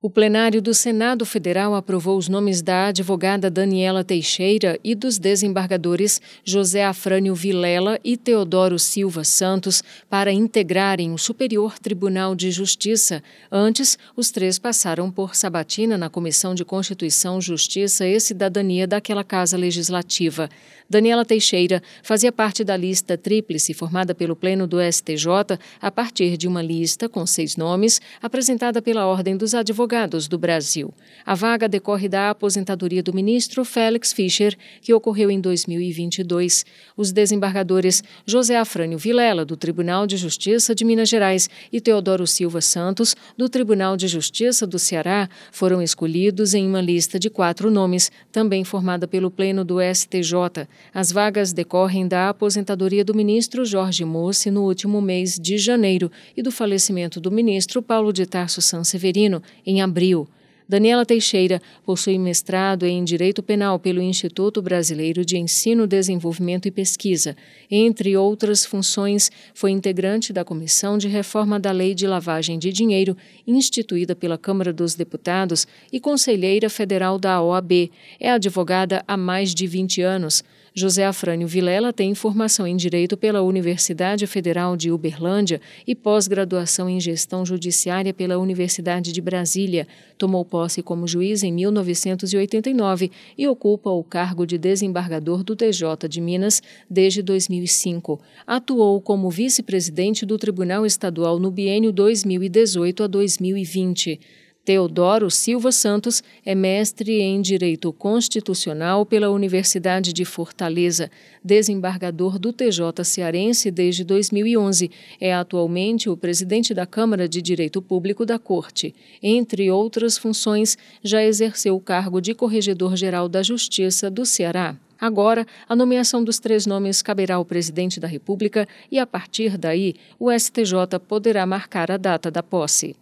O plenário do Senado Federal aprovou os nomes da advogada Daniela Teixeira e dos desembargadores José Afrânio Vilela e Teodoro Silva Santos para integrarem o Superior Tribunal de Justiça. Antes, os três passaram por sabatina na Comissão de Constituição, Justiça e Cidadania daquela Casa Legislativa. Daniela Teixeira fazia parte da lista tríplice formada pelo Pleno do STJ a partir de uma lista com seis nomes apresentada pela Ordem dos Advogados advogados do Brasil. A vaga decorre da aposentadoria do ministro Félix Fischer, que ocorreu em 2022. Os desembargadores José Afrânio Vilela, do Tribunal de Justiça de Minas Gerais, e Teodoro Silva Santos, do Tribunal de Justiça do Ceará, foram escolhidos em uma lista de quatro nomes, também formada pelo Pleno do STJ. As vagas decorrem da aposentadoria do ministro Jorge Mossi no último mês de janeiro e do falecimento do ministro Paulo de Tarso Sanseverino em em abril. Daniela Teixeira possui mestrado em Direito Penal pelo Instituto Brasileiro de Ensino, Desenvolvimento e Pesquisa. Entre outras funções, foi integrante da Comissão de Reforma da Lei de Lavagem de Dinheiro, instituída pela Câmara dos Deputados, e conselheira federal da OAB. É advogada há mais de 20 anos. José Afrânio Vilela tem formação em Direito pela Universidade Federal de Uberlândia e pós-graduação em Gestão Judiciária pela Universidade de Brasília. Tomou posse como juiz em 1989 e ocupa o cargo de desembargador do TJ de Minas desde 2005. Atuou como vice-presidente do Tribunal Estadual no biênio 2018 a 2020. Teodoro Silva Santos é mestre em Direito Constitucional pela Universidade de Fortaleza, desembargador do TJ Cearense desde 2011. É atualmente o presidente da Câmara de Direito Público da Corte. Entre outras funções, já exerceu o cargo de Corregedor-Geral da Justiça do Ceará. Agora, a nomeação dos três nomes caberá ao presidente da República e, a partir daí, o STJ poderá marcar a data da posse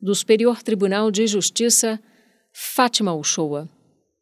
do Superior Tribunal de Justiça, Fátima Uchoa.